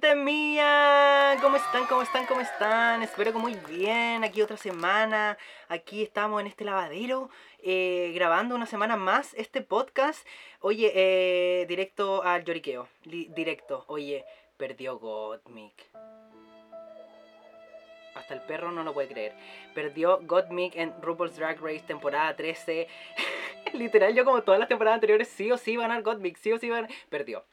Gente mía, ¿cómo están? ¿Cómo están? ¿Cómo están? Espero que muy bien. Aquí otra semana. Aquí estamos en este lavadero eh, grabando una semana más este podcast. Oye, eh, directo al lloriqueo. directo. Oye, perdió Gottmik. Hasta el perro no lo puede creer. Perdió Gottmik en RuPaul's Drag Race temporada 13. Literal, yo como todas las temporadas anteriores, sí o sí iba a ganar Gottmik, sí o sí ganar. Perdió.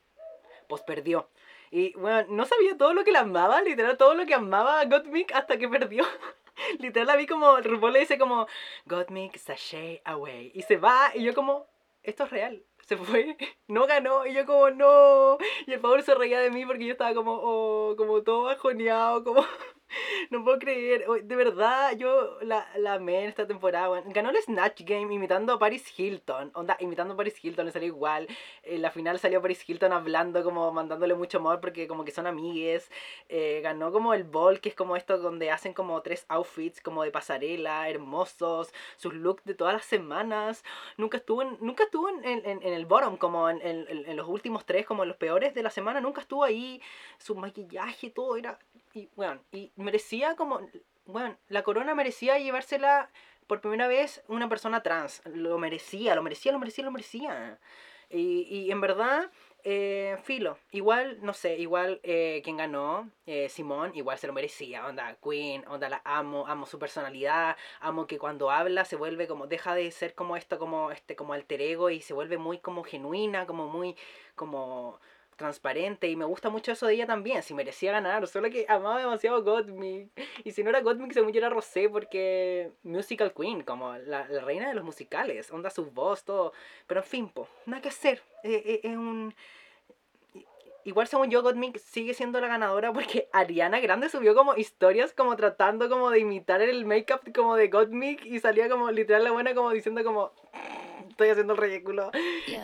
Pues perdió. Y bueno, no sabía todo lo que la amaba, literal, todo lo que amaba a Gottmik hasta que perdió. literal, la vi como, RuPaul le dice como, Gottmik, sashay away. Y se va, y yo como, esto es real. Se fue, no ganó, y yo como, no. Y el favor se reía de mí porque yo estaba como, oh, como todo bajoneado, como... No puedo creer, de verdad, yo la, la amé en esta temporada. ganó el Snatch Game imitando a Paris Hilton. Onda, imitando a Paris Hilton, le salió igual. En la final salió Paris Hilton hablando, como mandándole mucho amor porque como que son amigues. Eh, ganó como el ball, que es como esto donde hacen como tres outfits como de pasarela, hermosos. Sus looks de todas las semanas. Nunca estuvo en, nunca estuvo en, en, en el bottom, como en, en, los últimos tres, como en los peores de la semana. Nunca estuvo ahí. Su maquillaje, todo era... Y, bueno, y merecía como, bueno, la corona merecía llevársela por primera vez una persona trans. Lo merecía, lo merecía, lo merecía, lo merecía. Y, y en verdad, eh, filo, igual, no sé, igual eh, quien ganó, eh, Simón, igual se lo merecía, onda, Queen, onda, la amo, amo su personalidad, amo que cuando habla se vuelve como, deja de ser como esto, como este, como alter ego y se vuelve muy como genuina, como muy, como transparente y me gusta mucho eso de ella también, si merecía ganar, solo que amaba demasiado Gottmik y si no era Gottmik se me era Rosé porque musical queen, como la, reina de los musicales, onda su voz, todo, pero en fin, po, nada que hacer, eh, eh, es un... Igual según yo, Gottmik sigue siendo la ganadora porque Ariana Grande subió como historias como tratando como de imitar el make-up como de Gottmik y salía como literal la buena como diciendo como estoy haciendo el ridículo.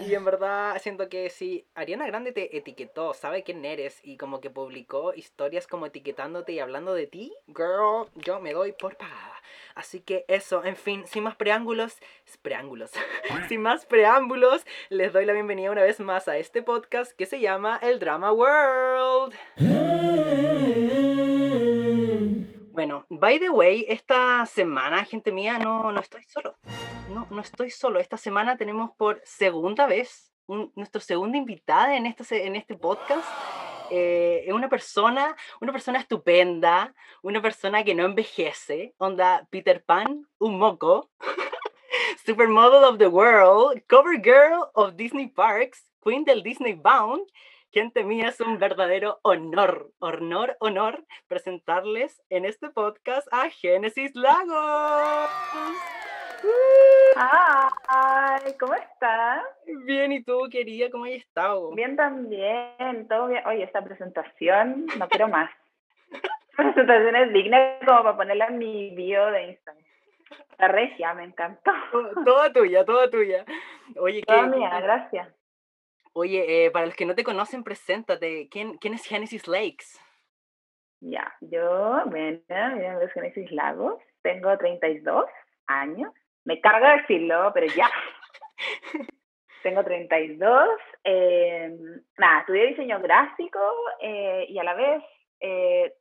Y en verdad siento que si Ariana Grande te etiquetó, sabe quién eres y como que publicó historias como etiquetándote y hablando de ti, girl, yo me doy por pagada. Así que eso, en fin, sin más preámbulos, preámbulos, sin más preámbulos, les doy la bienvenida una vez más a este podcast que se llama El Drama World. Bueno, by the way, esta semana, gente mía, no, no estoy solo. No, no estoy solo. Esta semana tenemos por segunda vez nuestra segunda invitada en este, en este podcast. Eh, es una persona, una persona estupenda, una persona que no envejece, onda Peter Pan, un moco, supermodel of the world, cover girl of Disney Parks, queen del Disney Bound Gente mía, es un verdadero honor, honor, honor presentarles en este podcast a Génesis Lagos. Hi, ¿cómo estás? Bien, ¿y tú, querida? ¿Cómo has estado? Bien también, todo bien. Oye, esta presentación, no quiero más. Esta presentación es digna como para ponerla en mi bio de Instagram. La regia, me encantó. Toda tuya, toda tuya. Oye, toda mía, gracias. Oye, eh, para los que no te conocen, preséntate. ¿Quién, quién es Genesis Lakes? Ya, yo, bueno, mi nombre es Genesis Lagos, tengo 32 años. Me carga decirlo, pero ya. tengo 32. Eh, nada, estudié diseño gráfico eh, y a la vez eh,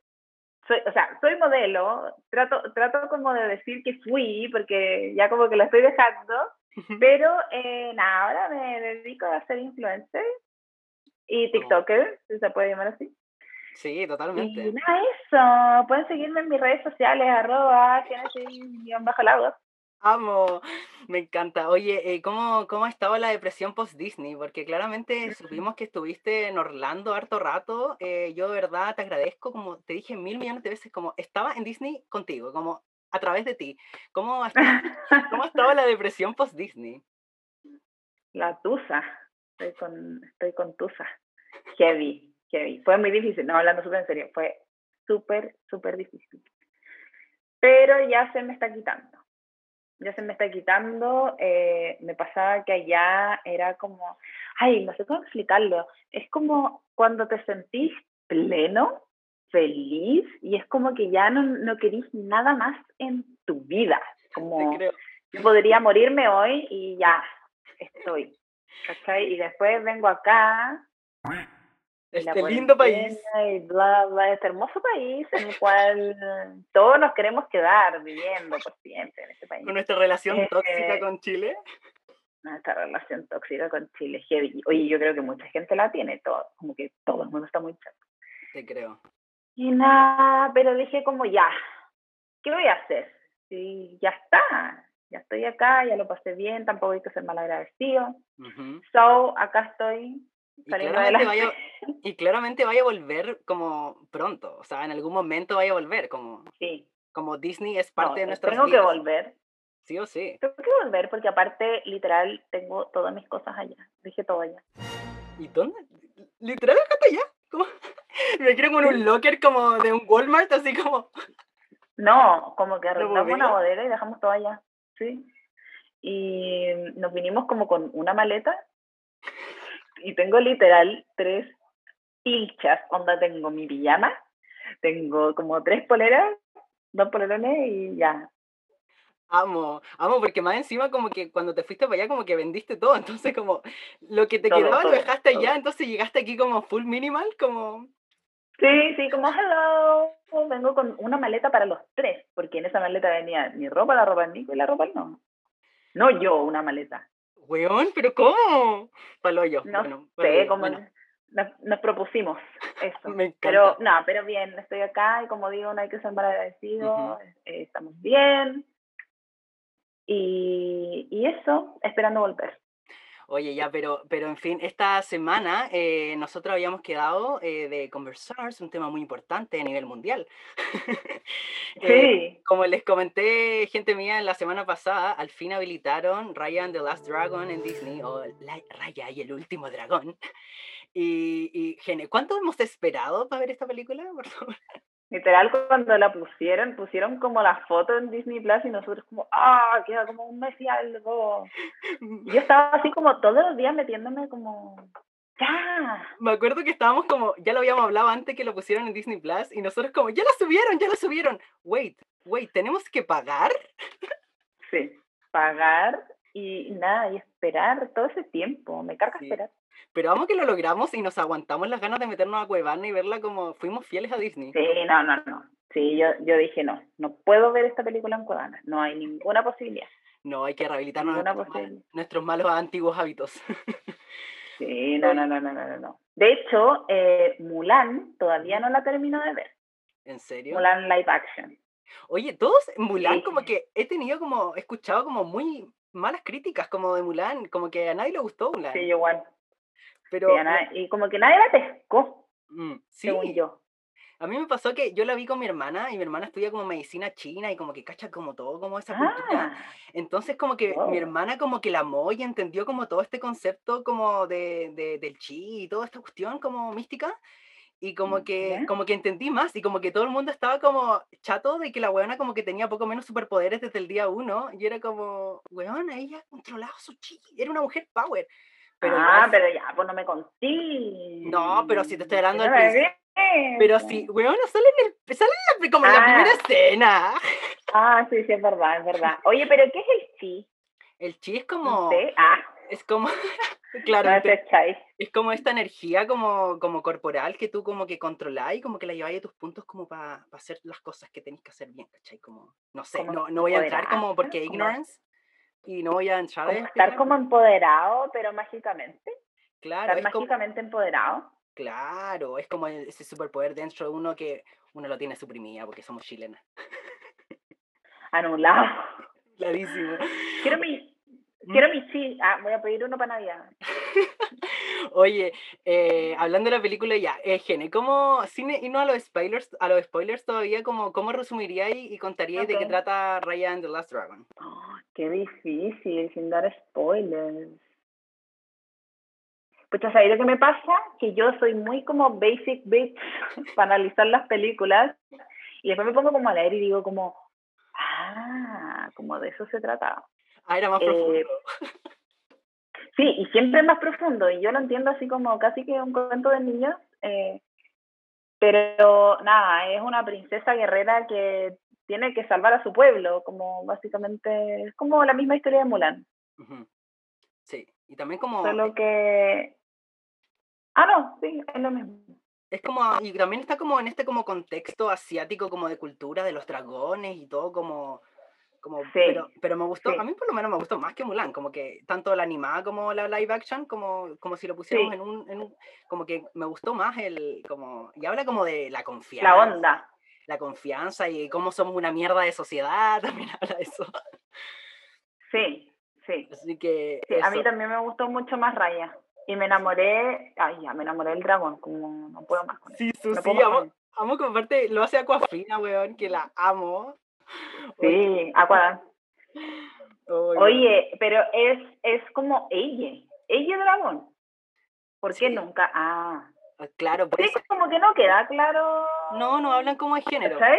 soy, o sea, soy modelo, trato, trato como de decir que fui, porque ya como que lo estoy dejando, pero eh, nada, ahora me dedico a ser influencer y oh. TikToker, si se puede llamar así. Sí, totalmente. Y nada, eso. Pueden seguirme en mis redes sociales, arroba, bajo lagos. Amo, me encanta. Oye, eh, ¿cómo, ¿cómo ha estado la depresión post-Disney? Porque claramente supimos que estuviste en Orlando harto rato. Eh, yo de verdad te agradezco, como te dije mil millones de veces, como estaba en Disney contigo, como a través de ti. ¿Cómo ha estado, la depresión post-Disney? La tusa. Estoy con, estoy con tusa. Heavy, heavy. Fue muy difícil, no, hablando súper en serio, fue súper, súper difícil. Pero ya se me está quitando. Ya se me está quitando. Eh, me pasaba que allá era como, ay, no sé cómo explicarlo. Es como cuando te sentís pleno, feliz y es como que ya no, no querís nada más en tu vida. Como yo podría morirme hoy y ya estoy. ¿cachai? Y después vengo acá Este lindo país. Y bla, bla, este hermoso país en el cual todos nos queremos quedar viviendo por siempre en este país. Con nuestra relación tóxica con Chile. Nuestra relación tóxica con Chile. Oye, yo creo que mucha gente la tiene, todo, como que todo el mundo está muy chato. Te creo. Y nada, pero dije como ya, ¿qué voy a hacer? Sí, ya está, ya estoy acá, ya lo pasé bien, tampoco hay que ser mal agradecido. So, acá estoy. Y claramente, vaya, y claramente vaya a volver como pronto, o sea, en algún momento vaya a volver, como, sí. como Disney es parte de nuestra Tengo que volver. Sí o sí. Tengo que volver porque aparte, literal, tengo todas mis cosas allá. Dije todo allá. ¿Y dónde? ¿Literal acá allá? ¿Cómo? Me quiero con un locker como de un Walmart, así como... No, como que arrendamos una bodega y dejamos todo allá, sí. Y nos vinimos como con una maleta y tengo literal tres pilchas, onda tengo mi pijama, tengo como tres poleras, dos polerones y ya. Amo, amo, porque más encima como que cuando te fuiste para allá como que vendiste todo, entonces como lo que te quedaba lo dejaste allá, entonces llegaste aquí como full minimal, como... Sí, sí, como hello, vengo con una maleta para los tres, porque en esa maleta venía mi ropa, la ropa de Nico y la ropa no. No yo, una maleta. Weón, pero ¿cómo? Palo yo. No sé, como nos, propusimos eso. Pero, no, pero bien, estoy acá y como digo, no hay que ser mal agradecido, eh, estamos bien. Y, y eso, esperando volver. Oye, ya, pero, pero en fin, esta semana eh, nosotros habíamos quedado eh, de conversar, es un tema muy importante a nivel mundial. Eh, sí. como les comenté, gente mía, la semana pasada, al fin habilitaron Raya and the Last Dragon en Disney, o Raya y el último dragón. Y, y, Gene, ¿cuánto hemos esperado para ver esta película? Por favor. Literal, cuando la pusieron, pusieron como la foto en Disney Plus y nosotros como, ah, queda como un mes y algo. yo estaba así como todos los días metiéndome como, ya. Me acuerdo que estábamos como, ya lo habíamos hablado antes que lo pusieron en Disney Plus y nosotros como, ya lo subieron, ya lo subieron. Wait, wait, ¿tenemos que pagar? Sí, pagar y nada, y esperar todo ese tiempo, me carga esperar. Pero vamos que lo logramos y nos aguantamos las ganas de meternos a Cuevana y verla como fuimos fieles a Disney. Sí, no, no, no. Sí, yo, yo dije no, no puedo ver esta película en Cuevana, no hay ninguna posibilidad. No, hay que rehabilitar nuestros, malos antiguos hábitos. Sí, no, no, no, no, no, no. De hecho, eh, Mulan todavía no la termino de ver. ¿En serio? Mulan live action. Oye, todos Mulan como que he tenido como, he escuchado como muy malas críticas como de Mulan, como que a nadie le gustó Mulan. Sí, igual. Pero, y como que nadie la pescó, mm, sí. según yo. A mí me pasó que yo la vi con mi hermana y mi hermana estudia como medicina china y como que cacha como todo, como esa cultura. Ah. Entonces como que mi hermana como que la amó y entendió como todo este concepto como de, de, del chi y toda esta cuestión como mística. Y como mm, que, como que entendí más y como que todo el mundo estaba como chato de que la weona como que tenía poco menos superpoderes desde el día uno. Y era como, weona, ella controlaba su chi, era una mujer power. Pero ah, pero ya, pues no me conté. No, pero si te estoy hablando del principio. Pero sí, weón, sale en el, sale en la, como en la primera ah. escena. Ah, sí, sí, es verdad, es verdad. Oye, pero ¿qué es el chi? El chi es como. Ah. Es como. claro. es como esta energía como, como corporal que tú como que controlás y como que la lleváis a tus puntos como para hacer las cosas que tenéis que hacer bien, ¿cachai? Como, no sé, no, no voy a entrar como porque ignorance, y no voy a entrar a estar como empoderado, pero mágicamente. Claro. Estar mágicamente empoderado. Claro, es como ese superpoder dentro de uno que uno lo tiene suprimida porque somos chilenas. Anulado. Clarísimo. Quiero mi, ¿Mm? quiero mi chi. Ah, voy a pedir uno para Navidad. Oye, eh, hablando de la película ya, eh, Gene, ¿cómo, cine y no a los spoilers, a los spoilers todavía, como, cómo resumiríais y contaríais de qué trata Raya and the Last Dragon? Oh, qué difícil, sin dar spoilers. Pues ¿sabes lo que me pasa? Que yo soy muy como basic bitch para analizar las películas y después me pongo como a leer y digo como, ah, como de eso se trata. Ah, era más profundo. Sí, y siempre es más profundo, y yo lo entiendo así como casi que un cuento de niños, eh, pero nada, es una princesa guerrera que tiene que salvar a su pueblo, como básicamente, es como la misma historia de Mulan. Sí, y también como... Solo que... Ah, no, sí, es lo mismo. Es como, y también está como en este como contexto asiático como de cultura de los dragones y todo como, como Sí, pero, pero me gustó, sí. a mí por lo menos me gustó más que Mulan, como que tanto la animada como la live action, como, como si lo pusiéramos Sí. en un, en un, como que me gustó más el, como, y habla como de la La confianza, onda. la confianza y cómo somos una mierda de sociedad, también habla de eso. Sí, sí. Así que Sí, a mí también me gustó mucho más Raya. Y me enamoré, ay, ya me enamoré del dragón, como no puedo más con él. Sí, su, No sí, puedo más amo, amo aparte lo hace Aquafina, weón, que la amo. Sí, Aquadan. oye, Oye, pero es, es como ella, ella dragón. ¿Por qué Sí. nunca? Ah, ah, claro, por sí, eso. como que no queda claro. No, no hablan como de género. ¿Cachai?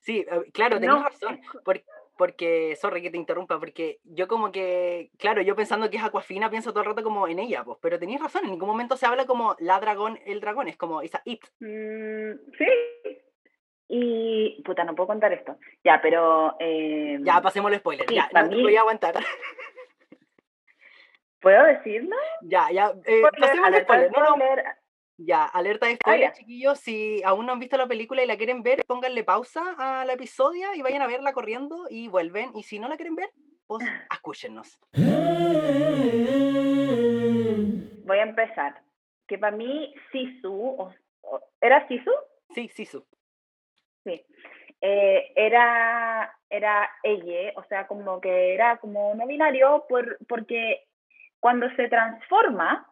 Sí, eh, claro, tenés No, razón. es co- por- porque, sorry que te interrumpa, porque yo como que, claro, yo pensando que es Aquafina, pienso todo el rato como en ella, pues, pero tenéis razón, en ningún momento se habla como la dragón, el dragón, es como esa it. Mm, sí. Y, puta, no puedo contar esto. Ya, pero... eh, Ya, pasemos el spoiler, sí, ya, no te mí- voy a aguantar. ¿Puedo decirlo? ya, ya, eh, Spoiler, pasemos el spoiler. No, no, spoiler. ya, alerta de spoiler, Ah, ya. chiquillos, si aún no han visto la película y la quieren ver, pónganle pausa al episodio y vayan a verla corriendo y vuelven, y si no la quieren ver, pues escúchenos. Voy a empezar. Que para mí, Sisu, o- o- ¿era Sisu? Sí, sí, su. Sí. Eh, era, era ella, o sea, como que era como no binario, por, porque cuando se transforma,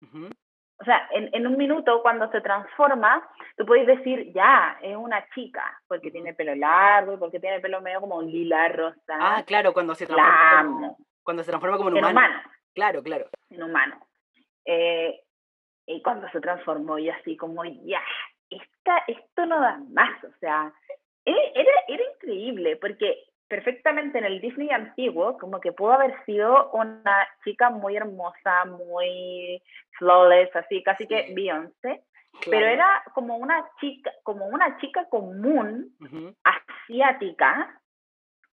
Ujú, o sea, en, en un minuto cuando se transforma, tú puedes decir, ya, es una chica, porque tiene pelo largo, porque tiene pelo medio como lila, rosa. Ah, claro, cuando se transforma como, cuando se transforma como en En humano. humano, Claro, claro. en humano. Eh, y cuando se transformó, y así como, ya, esta, esto no da más, o sea, era, era, increíble, porque perfectamente en el Disney antiguo, como que pudo haber sido una chica muy hermosa, muy flawless, así, casi que Sí. Beyoncé, pero claro. era como una chica, como una chica común, Ujú, asiática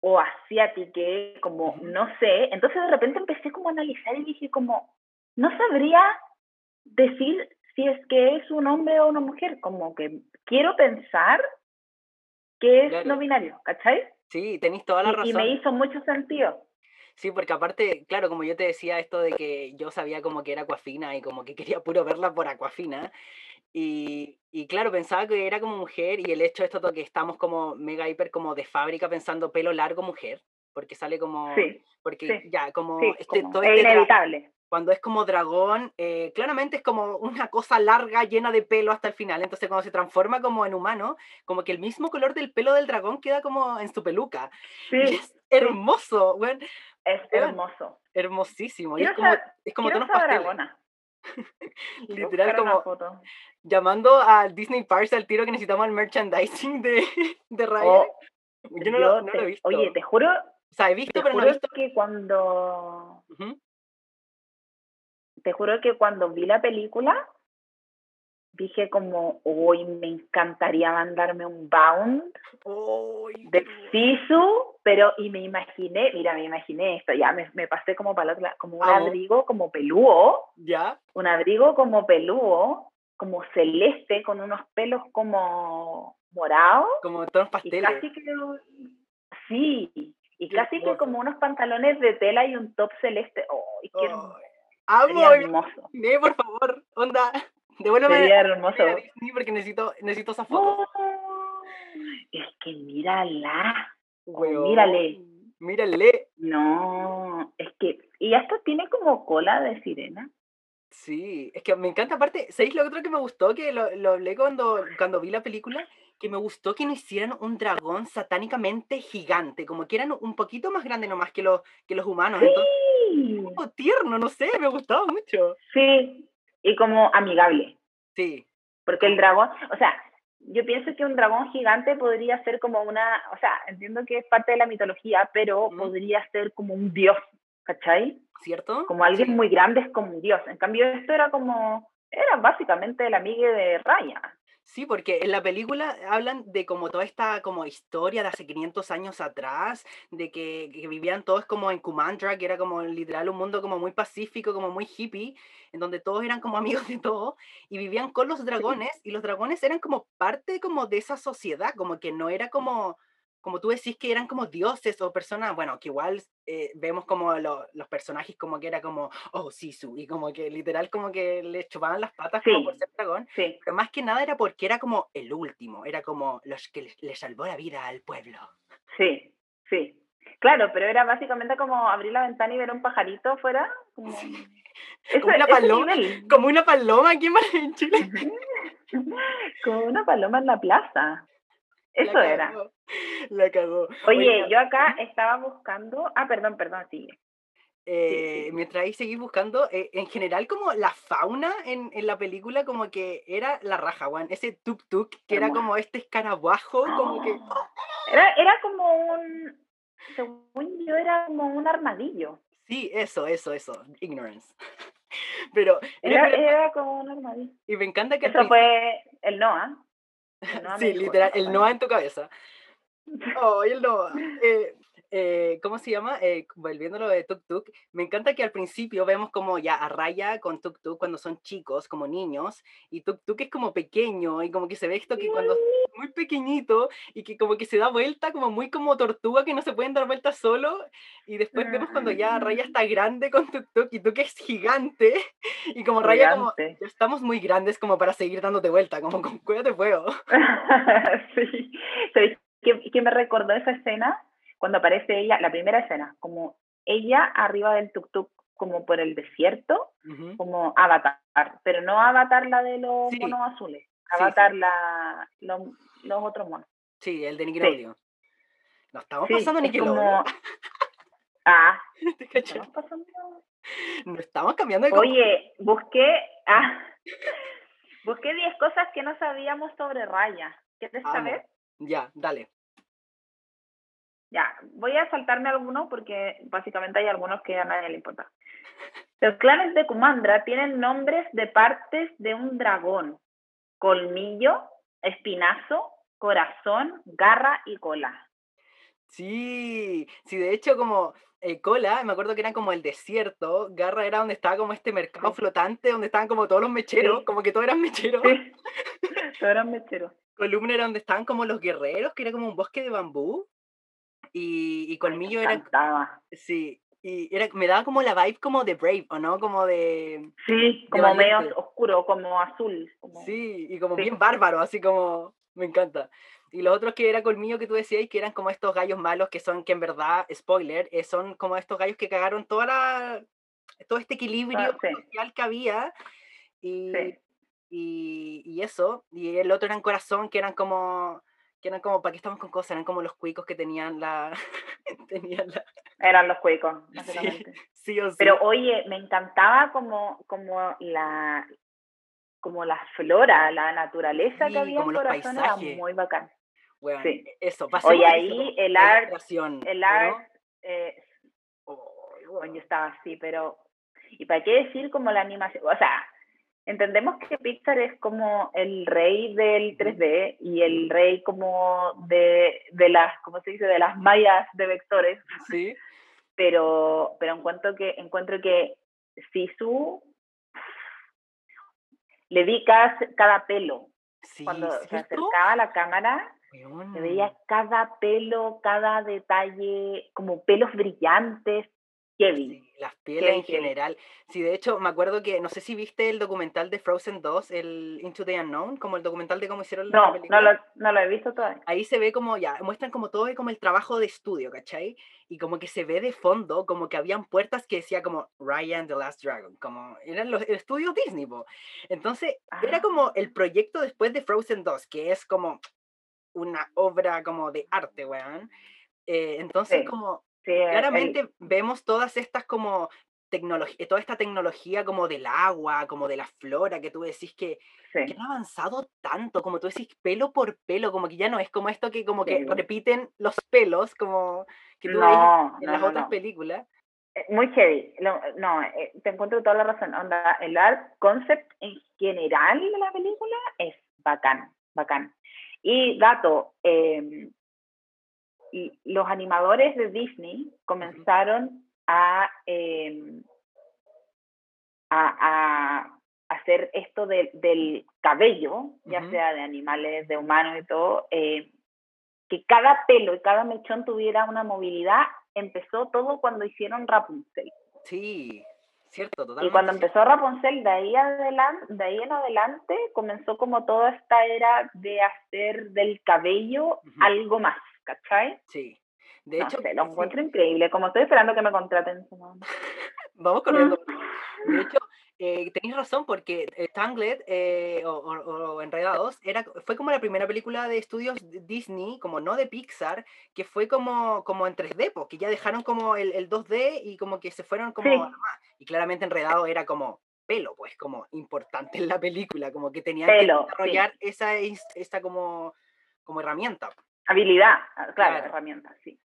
o asiátique, como Ujú. no sé. Entonces de repente empecé como a analizar y dije como, no sabría decir si es que es un hombre o una mujer, como que quiero pensar que es Claro. no binario, ¿cachai? Sí, tenéis toda la Y, y razón. me hizo mucho sentido. Sí, porque aparte, claro, como yo te decía esto de que yo sabía como que era Aquafina y como que quería puro verla por Aquafina. Y, y claro, pensaba que era como mujer y el hecho de esto de que estamos como mega hiper como de fábrica pensando pelo largo mujer, porque sale como, Sí, porque sí, ya como sí, este, como todo es este dra- inevitable. cuando es como dragón, eh, claramente es como una cosa larga llena de pelo hasta el final. Entonces cuando se transforma como en humano, como que el mismo color del pelo del dragón queda como en su peluca. Y Sí, es hermoso, es hermoso. hermosísimo. Y es como, es como tonos dragona. A Literal como foto. llamando al Disney Parks al tiro que necesitamos el merchandising de, de Raya. Oh, Yo no, lo, yo no te- lo he visto. Oye, te juro, o sea, he visto, te pero no he juro visto. que cuando te juro que cuando vi la película dije como hoy me encantaría mandarme un bound Ay, de Sisu pero y me imaginé mira me imaginé esto ya me, me pasé como para la como un Amo. abrigo como pelúo ¿Ya? un abrigo como pelúo como celeste con unos pelos como morados Como tonos y pasteles. casi que sí y Qué casi que hermoso. como unos pantalones de tela y un top celeste ¡ay, qué hermoso! Ay, Sería amo, hermoso Imaginé, por favor, onda. Devuélveme sería a hermoso Disney porque necesito, necesito esas fotos. Oh, es que mírala oh, Weón. mírale. Mírale. no es que y esto tiene como cola de sirena Sí, es que me encanta, aparte, ¿sabéis lo otro que me gustó? Que lo, lo hablé cuando, cuando vi la película, que me gustó que no hicieran un dragón satánicamente gigante, como que eran un poquito más grande nomás que los, que los humanos, entonces, sí como tierno, no sé, me gustaba mucho. sí y como amigable Sí, porque el dragón o sea yo pienso que un dragón gigante podría ser como una o sea entiendo que es parte de la mitología pero podría ser como un dios ¿cachai? ¿cierto? como alguien Sí. muy grande es como un dios en cambio esto era como era básicamente el amigue de Raya Sí, porque en la película hablan de como toda esta como historia de hace 500 años atrás, de que, que vivían todos como en Kumandra, que era como literal un mundo como muy pacífico, como muy hippie, en donde todos eran como amigos de todo, y vivían con los dragones, y los dragones eran como parte como de esa sociedad, como que no era como como tú decís que eran como dioses o personas, bueno, que igual eh, vemos como los personajes como que era como, oh, Sisu, y como que literal como que le chupaban las patas como por ser dragón, Sí, pero más que nada era porque era como el último, era como los que le, le salvó la vida al pueblo. sí, sí. Claro, pero era básicamente como abrir la ventana y ver un pajarito afuera. Como, Como una paloma, como una paloma aquí en Chile. Como una paloma en la plaza. La Eso era. cagó, La cagó. Oye, yo acá estaba buscando. Ah, perdón, perdón, sigue. eh, mientras ahí seguís buscando, eh, en general como la fauna en, en la película como que era la raja, weón. Ese tuk tuk que era como este escarabajo, como que... Era, era como un. Según yo, era como un armadillo. Sí, eso, eso, eso. Ignorance. Pero, Era, era- era como un armadillo. y me encanta que Eso fue el Noah. Sí, literal, "Eso el fue". Noah en tu cabeza. Oh, el Noah. Eh, eh, ¿cómo se llama? Eh, volviendo a lo de Tuk Tuk, me encanta que al principio vemos como ya a Raya con Tuk Tuk cuando son chicos, como niños, y Tuk Tuk es como pequeño, y como que se ve esto que cuando es muy pequeñito, y que como que se da vuelta, como muy como tortuga, que no se pueden dar vuelta solo, y después vemos cuando ya Raya está grande con Tuk Tuk, y Tuk es gigante, y como Raya como, ya estamos muy grandes como para seguir dándote vuelta, como con cuérdate fuego. sí. ¿Sabéis qué me recordó esa escena? Cuando aparece ella, la primera escena, como ella arriba del tuk-tuk, como por el desierto, como Avatar, pero no Avatar la de los Sí. monos azules, sí. Avatar la, los, los otros monos. Sí, el de Nickelodeon. Nos estamos pasando es Nickelodeon. como... Ah, ¿te estamos pasando... Nos estamos cambiando de Oye, busqué... Ah, busqué 10 cosas que no sabíamos sobre Raya. ¿Quieres saber? Ya, dale. Ya, voy a saltarme algunos porque básicamente hay algunos que a nadie le importa. Los clanes de Kumandra tienen nombres de partes de un dragón. Colmillo, espinazo, corazón, garra y cola. Sí, sí, de hecho como eh, Cola, me acuerdo que eran como el desierto, Garra era donde estaba como este mercado Sí. flotante, donde estaban como todos los mecheros, Sí. como que todos eran mecheros. Sí. Todos eran mecheros. Columna era donde estaban como los guerreros, que era como un bosque de bambú. Y, y Colmillo era, sí, y era, me daba como la vibe como de Brave, ¿o no? Como de, Sí, De como medio oscuro, como azul. como- Sí, y como Sí. bien bárbaro, así como me encanta. Y los otros que era colmillo que tú decías, que eran como estos gallos malos que son, que en verdad, spoiler, eh, son como estos gallos que cagaron toda la, todo este equilibrio Ah, sí. social que había. Y, Sí. y, y eso. Y el otro eran corazón, que eran como, que eran como, ¿para qué estamos con cosas? Eran como los cuicos que tenían la, tenían la, Eran los cuicos, básicamente. sí o sí. Pero oye, me encantaba como, como la como la flora, la naturaleza Sí, que había como en los Corazón paisajes. era muy bacán. Weón, sí. eso, pasemos Oye, ahí el la art- ilustración, El art, eh, Oh, bueno, yo estaba así, pero ¿y para qué decir como la animación? O sea, entendemos que Pixar es como el rey del 3D y el rey como de, de las, ¿cómo se dice? De las mallas de vectores, Sí, pero, pero encuentro que, encuentro que Sisu le vi cada, cada pelo. sí, Cuando se acercaba a la cámara, Weón. se veía cada pelo, cada detalle, como pelos brillantes. Kevin. Las pieles en heavy, heavy. general. Sí, de hecho, me acuerdo que, no sé si viste el documental de Frozen 2, el Into the Unknown, como el documental de cómo hicieron la No, película. no lo, no lo he visto todavía. Ahí se ve como ya, muestran como todo como el trabajo de estudio, ¿cachai? Y como que se ve de fondo, como que habían puertas que decía como Ryan the Last Dragon, como eran los el estudio Disney, po. Entonces, era como el Ah. proyecto después de Frozen 2, que es como una obra como de arte, weón. Eh, entonces, Sí. como Sí, el- claramente vemos todas estas como tecnología, toda esta tecnología como del agua, como de la flora, que tú decís que, sí. que han avanzado tanto, como tú decís, pelo por pelo, como que ya no es como esto que como que Sí. repiten los pelos, como que tú No, en no, las no, otras no. películas. Eh, Muy heavy. Lo- no, eh, te encuentro toda la razón. Onda, el art concept en general de la película es bacán, bacán. Y dato, y los animadores de Disney comenzaron a, em, a, hacer esto del cabello, ya sea de animales, de humanos y todo, eh, que cada pelo y cada mechón tuviera una movilidad, empezó todo cuando hicieron Rapunzel. Sí, cierto, totalmente. Y cuando empezó Rapunzel, de ahí, adelante, de ahí en adelante, comenzó como toda esta era de hacer del cabello algo más, ¿cachai? Sí. De hecho, lo encuentro increíble. Como estoy esperando que me contraten. Vamos corriendo. De hecho, eh, tenéis razón, porque Tangled eh, o, Enredados era, fue como la primera película de estudios Disney, como no de Pixar, que fue como, como en 3D, porque ya dejaron como el, el 2D y como que se fueron como... Y claramente Enredados era como pelo, pues como importante en la película, como que tenían que desarrollar esa, esta como, como herramienta. Habilidad, ah, claro, herramienta, sí.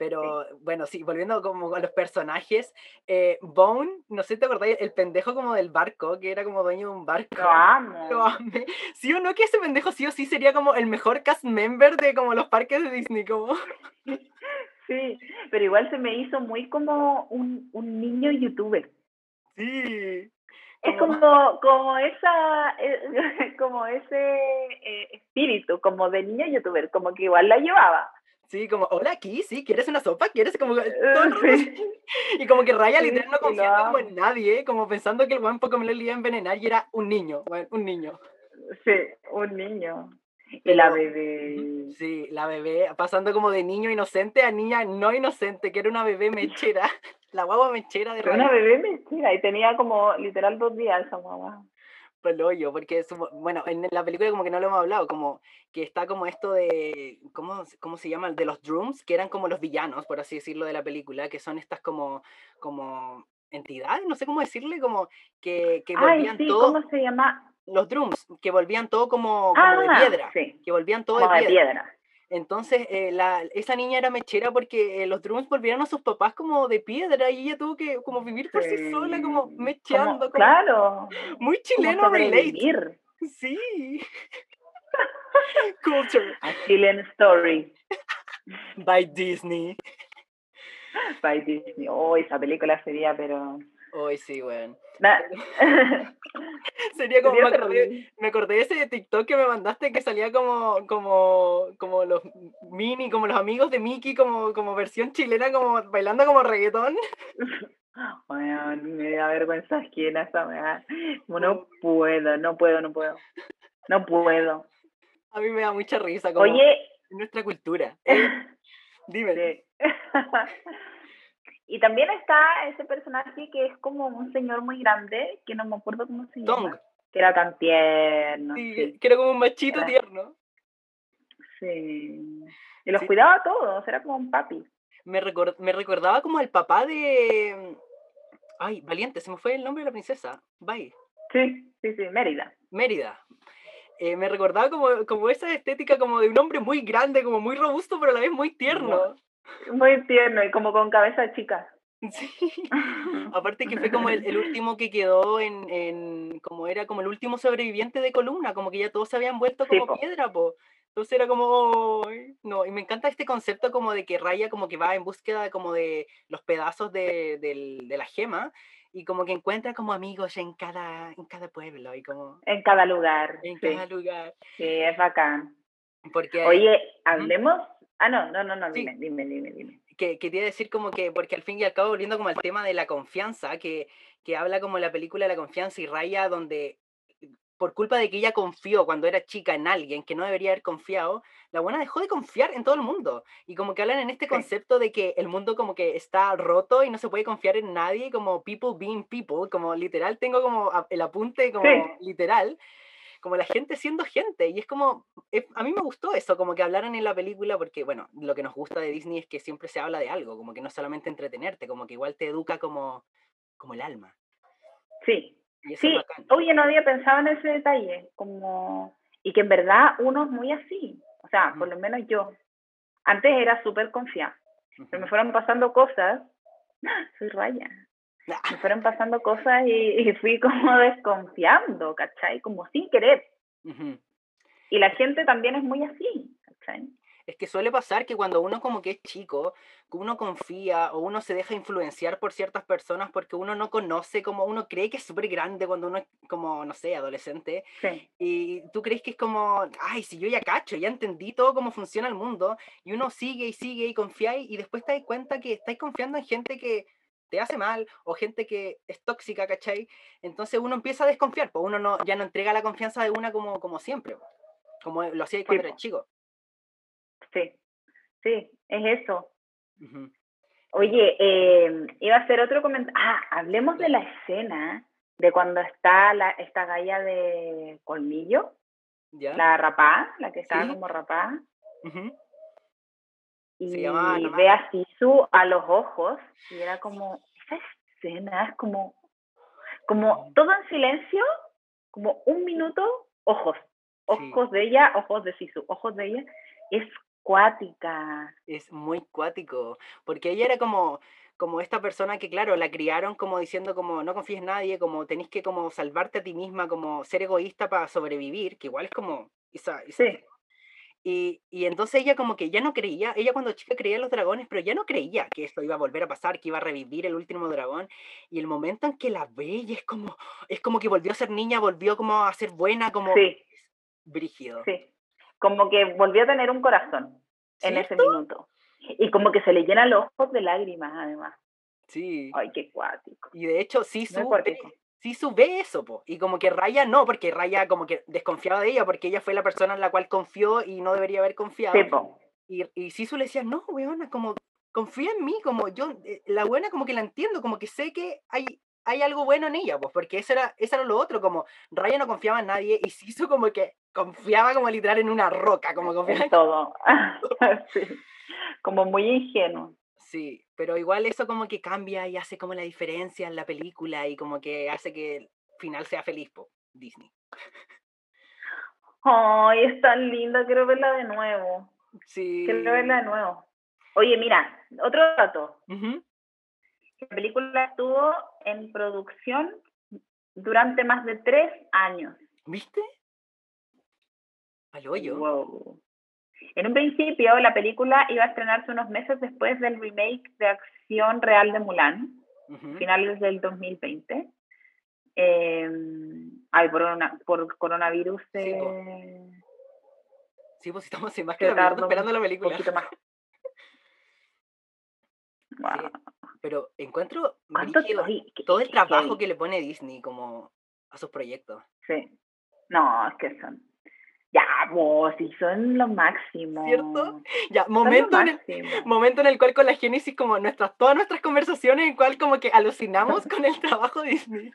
Pero bueno, sí, volviendo como a los personajes, eh, Bone, no sé si te acordáis, el pendejo como del barco, que era como dueño de un barco. Lo amo. Lo amé. Sí o no que ese pendejo sí o sí sería como el mejor cast member de como los parques de Disney, como. Sí, pero igual se me hizo muy como un, un niño youtuber. Sí. Es como, como esa, eh, como ese eh, espíritu, como de niño youtuber, como que igual la llevaba. Sí, como, hola, aquí, sí, ¿quieres una sopa? ¿Quieres? Como, Y como que Raya literal no confiando como en nadie, como pensando que el buen poco me lo iba a envenenar y era un niño, bueno, un niño. Sí, un niño. Y la bebé. Sí, la bebé, pasando como de niño inocente a niña no inocente, que era una bebé mechera, la guagua mechera de Raya. Una bebé mechera y tenía como literal dos días esa guagua yo porque bueno, en la película como que no lo hemos hablado, como que está como esto de, ¿cómo, cómo se llama? De los drums, que eran como los villanos, por así decirlo, de la película, que son estas como, como entidades, no sé cómo decirle, como que, que volvían todo... ¿Cómo se llama? Los drums, que volvían todo como, como de ah, piedra, que volvían todo de piedra. Entonces, eh, la, esa niña era mechera porque eh, los drums volvieron a sus papás como de piedra y ella tuvo que como vivir por sí, sola, como mecheando. claro. Muy chileno relate. Sí. Culture. A Chilean story. By Disney. By Disney. Oh, esa película sería, pero Hoy sí, weón. Sería como, me acordé, de ese TikTok que me mandaste que salía como, como, como los mini, como los amigos de Mickey, como, como versión chilena, como bailando como reggaetón. Bueno, me da vergüenza quién esa weá. No puedo, no puedo, no puedo. No puedo. A mí me da mucha risa. Como Oye. Nuestra cultura. ¿eh? Dime. Y también está ese personaje que es como un señor muy grande, que no me acuerdo cómo se llama. Que era tan tierno. Sí, que era como un machito tierno. Sí. Y los cuidaba a todos, era como un papi. Me, me recordaba como el papá de... Ay, Valiente, se me fue el nombre de la princesa. Bye. Sí, sí, sí, Mérida. Mérida. Eh, me recordaba como, como esa estética como de un hombre muy grande, como muy robusto, pero a la vez muy tierno. Muy tierno y como con cabeza chica. Sí. Aparte que fue como el, último que quedó en, en, como era como el último sobreviviente de columna, como que ya todos se habían vuelto como piedra, po. Entonces era como, no, y me encanta este concepto como de que Raya como que va en búsqueda como de los pedazos de, de la gema y como que encuentra como amigos en cada, en cada pueblo y como... En cada lugar. En cada lugar. Sí, es bacán. Porque, Oye, hablemos Ah, no, no, no, no, dime, dime, dime, dime. Que quería decir como que, porque al fin y al cabo, volviendo como al tema de la confianza, que, que habla como la película la confianza y Raya, donde por culpa de que ella confió cuando era chica en alguien que no debería haber confiado, la buena dejó de confiar en todo el mundo. Y como que hablan en este concepto de que el mundo como que está roto y no se puede confiar en nadie, como people being people, como literal, tengo como el apunte como literal como la gente siendo gente. Y es como, a mí me gustó eso, como que hablaran en la película, porque bueno, lo que nos gusta de Disney es que siempre se habla de algo, como que no solamente entretenerte, como que igual te educa como, como el alma. Sí. sí, oye, no había pensado en ese detalle, como, y que en verdad uno es muy así, o sea, por lo menos yo. Antes era súper confiada, pero me fueron pasando cosas, soy raya, me fueron pasando cosas y, fui como desconfiando, ¿cachai? Como sin querer. y la gente también es muy así. ¿cachai? Es que suele pasar que cuando uno como que es chico, que uno confía o uno se deja influenciar por ciertas personas porque uno no conoce, como uno cree que es súper grande cuando uno es como, no sé, adolescente. Sí, Y tú crees que es como, ay, si yo ya cacho, ya entendí todo cómo funciona el mundo, y uno sigue y sigue y confiáis, y después te das cuenta que estáis confiando en gente que te hace mal o gente que es tóxica, ¿cachai? Entonces uno empieza a desconfiar, pues uno no, ya no entrega la confianza de una como, como siempre, como lo hacía cuando eres chico. sí, sí, es eso. Oye, eh, iba a hacer otro comentario. Ah, hablemos de la escena de cuando está la, esta galla de colmillo, ¿Ya? la rapada, la que estaba Sí. como Ujú. Y llamaba ve a Sisu a los ojos, y era como, esa escena es como, como todo en silencio, como un minuto, ojos, Sí. ojos de ella, ojos de Sisu, ojos de ella, es cuática. Es muy cuático, porque ella era como, como esta persona que, claro, la criaron como diciendo como no confíes en nadie, como tenés que como salvarte a ti misma, como ser egoísta para sobrevivir, que igual es como esa, esa- Sí. Y, y entonces ella como que ya no creía, ella cuando chica creía en los dragones, pero ya no creía que esto iba a volver a pasar, que iba a revivir el último dragón. Y el momento en que la ve, ella es como, es como que volvió a ser niña, volvió como a ser buena, como Sí, brígido. sí. Como que volvió a tener un corazón en ese minuto. Y como que se le llenan los ojos de lágrimas, además. Sí. Ay, qué cuático. Y de hecho, Muy Sisu ve, Sisu ve eso, po. Y como que Raya no, porque Raya como que desconfiaba de ella, porque ella fue la persona en la cual confió y no debería haber confiado. Sí. Y, y Sisu le decía, no, weona, como confía en mí, como yo, eh, la buena como que la entiendo, como que sé que hay, hay algo bueno en ella, pues, porque eso era, eso era lo otro, como Raya no confiaba en nadie y Sisu como que confiaba como literal en una roca, como confiaba En todo. sí. Como muy ingenuo. Sí, pero igual eso como que cambia y hace como la diferencia en la película y como que hace que el final sea feliz, po, Disney. Ay, es tan linda, quiero verla de nuevo. Sí. Quiero verla de nuevo. Oye, mira, otro dato. La película estuvo en producción durante más de tres años. ¿Viste? Al hoyo. Wow. En un principio, la película iba a estrenarse unos meses después del remake de acción real de Mulan, finales del 2020. Eh, ay, por, una- por coronavirus Sí, eh, Sí, pues estamos sin más que esperando la un película. poquito más. Wow. Pero encuentro ¿Cuánto- brígido ay, qué- todo el trabajo que le pone Disney como a sus proyectos. Sí. No, es que son. Ya, vos, sí, son lo máximo. ¿Cierto? Ya, momento en, el, momento en el cual con la Génesis, como nuestras, todas nuestras conversaciones, en cual como que alucinamos con el trabajo de Disney.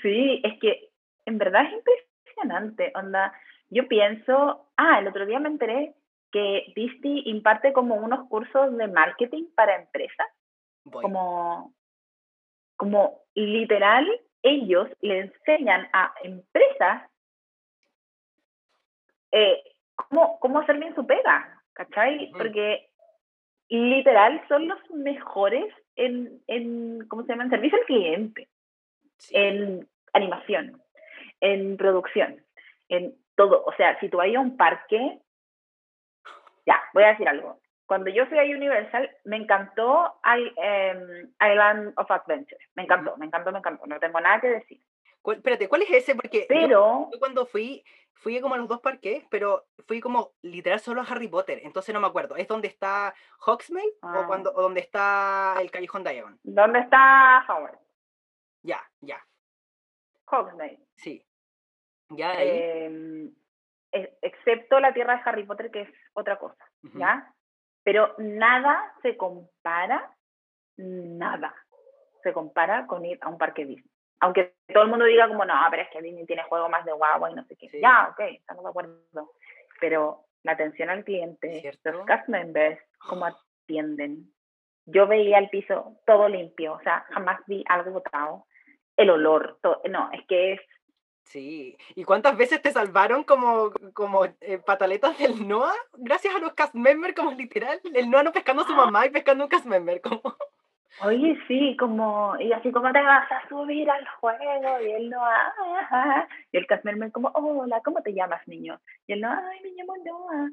Sí, es que en verdad es impresionante. Onda, yo pienso, ah, el otro día me enteré que Disney imparte como unos cursos de marketing para empresas, Voy. como, como literal, ellos le enseñan a empresas eh, cómo, cómo hacer bien su pega, ¿cachai? Porque literal son los mejores en, en ¿cómo se llama? En servicio al cliente Sí. en animación, en producción, en todo. O sea, si tú vas a un parque, ya, voy a decir algo. Cuando yo fui a Universal, me encantó I- em, Island of Adventure. Me encantó, me encantó, me encantó. No tengo nada que decir. ¿Cuál- espérate, ¿cuál es ese? Porque Pero, yo cuando fui, fui como a los dos parques, pero fui como literal solo a Harry Potter, entonces no me acuerdo. ¿Es donde está Hogsmeade o, Ah. cuando, o donde está el Callejón Diagon? ¿dónde está Howard? Ya, ya, Hogsmeade. sí. Ya ahí. Em, e- excepto la tierra de Harry Potter, que es otra cosa. ¿ya? Pero nada se compara, nada se compara con ir a un parque Disney. Aunque todo el mundo diga como, no, pero es que Disney tiene juego más de y no sé qué. Sí. Ya, ok, estamos de acuerdo. Pero la atención al cliente, ¿Cierto? los cast members, cómo atienden. Yo veía el piso todo limpio, o sea, jamás vi algo botado. El olor, todo, no, es que es Sí. ¿Y cuántas veces te salvaron como, como eh, pataletas del Noah? Gracias a los cast members, como literal. El Noah no pescando a su mamá y pescando un cast member. Como... Oye, sí, como, y así como te vas a subir al juego, y él no, ah, ajá. y el Casmerman como, hola, ¿cómo te llamas, niño? Y él no, ay, me llamo Noah,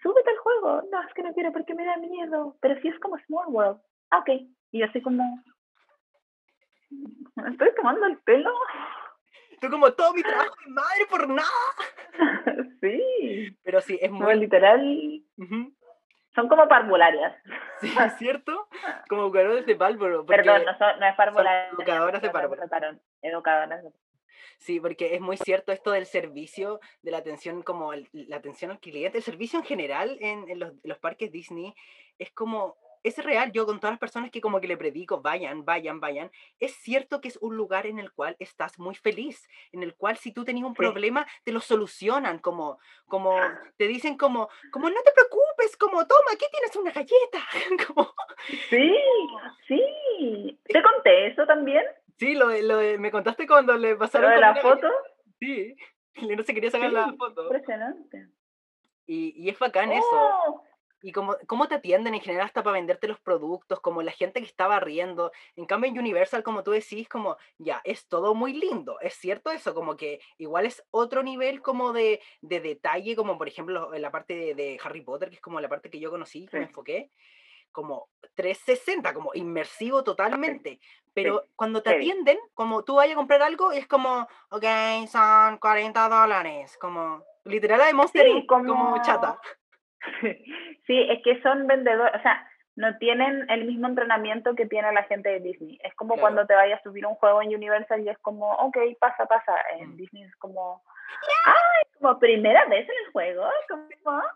súbete al juego, no, es que no quiero porque me da miedo, pero sí es como Small World, ah, ok, y así como, me estoy tomando el pelo. Tú como todo mi trabajo de madre por nada. sí. Pero sí, es Como muy... literal, son como parvularias. Sí, es cierto. Como educadores de pálvoro. Perdón, no, son, no es parvularia. educadoras de párvulo. Educadoras de Sí, porque es muy cierto esto del servicio, de la atención como la atención al cliente, el servicio en general en, en los, los parques Disney es como, es real, yo con todas las personas que como que le predico, vayan, vayan, vayan, es cierto que es un lugar en el cual estás muy feliz, en el cual si tú tenías un Sí. problema, te lo solucionan, como, como, te dicen como, como no te preocupes, como, toma, aquí tienes una galleta, como, Sí, sí. ¿Te conté eso también? sí, lo, de- lo de- me contaste cuando le ¿Lo pasaron de con la foto? galleta. Sí, no se quería sacar la foto. Impresionante. Y, y es bacán eso. Y como, cómo te atienden en general hasta para venderte los productos, como la gente que estaba riendo. En cambio, en Universal, como tú decís, como ya, es todo muy lindo. Es cierto eso, como que igual es otro nivel como de, de detalle, como por ejemplo en la parte de, de Harry Potter, que es como la parte que yo conocí, que me Sí. enfoqué, como 360, como inmersivo totalmente. Pero cuando te atienden, como tú vayas a comprar algo, y es como, ok, son 40 dólares, como literal la de Monster Sí, como como- chata. Sí, es que son vendedores, o sea, no tienen el mismo entrenamiento que tiene la gente de Disney. Es como Claro. cuando te vayas a subir un juego en Universal y es como, ok, pasa, pasa. En Mm. Disney es como, ay, como primera vez en el juego, como,